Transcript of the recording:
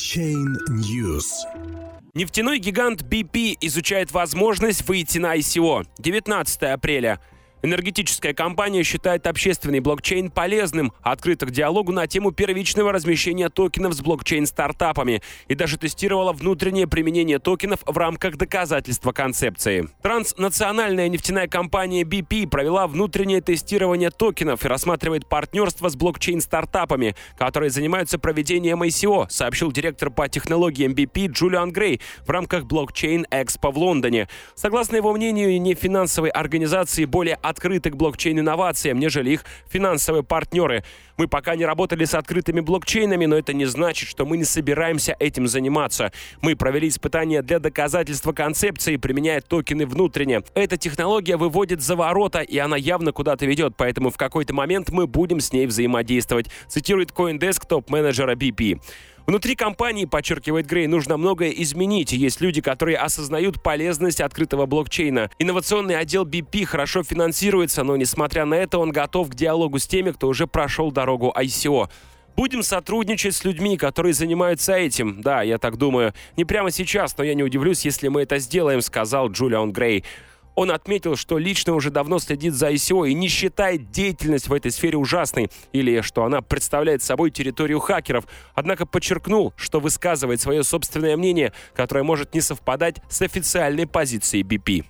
Blockchain News. Нефтяной гигант BP изучает возможность выйти на ICO. 19 апреля. Энергетическая компания считает общественный блокчейн полезным, открыта к диалогу на тему первичного размещения токенов с блокчейн-стартапами и даже тестировала внутреннее применение токенов в рамках доказательства концепции. Транснациональная нефтяная компания BP провела внутреннее тестирование токенов и рассматривает партнерство с блокчейн-стартапами, которые занимаются проведением ICO, сообщил директор по технологиям BP Джулиан Грей в рамках блокчейн Экспо в Лондоне. Согласно его мнению, нефинансовые организации более открыты к блокчейн-инновациям, нежели их финансовые партнеры. Мы пока не работали с открытыми блокчейнами, но это не значит, что мы не собираемся этим заниматься. Мы провели испытания для доказательства концепции, применяя токены внутренне. Эта технология выводит за ворота, и она явно куда-то ведет, поэтому в какой-то момент мы будем с ней взаимодействовать, цитирует CoinDesk топ-менеджера BP. Внутри компании, подчеркивает Грей, нужно многое изменить. Есть люди, которые осознают полезность открытого блокчейна. Инновационный отдел BP хорошо финансируется, но несмотря на это он готов к диалогу с теми, кто уже прошел дорогу ICO. Будем сотрудничать с людьми, которые занимаются этим. Да, я так думаю. Не прямо сейчас, но я не удивлюсь, если мы это сделаем, сказал Джулиан Грей. Он отметил, что лично уже давно следит за ICO и не считает деятельность в этой сфере ужасной или что она представляет собой территорию хакеров, однако подчеркнул, что высказывает свое собственное мнение, которое может не совпадать с официальной позицией BP.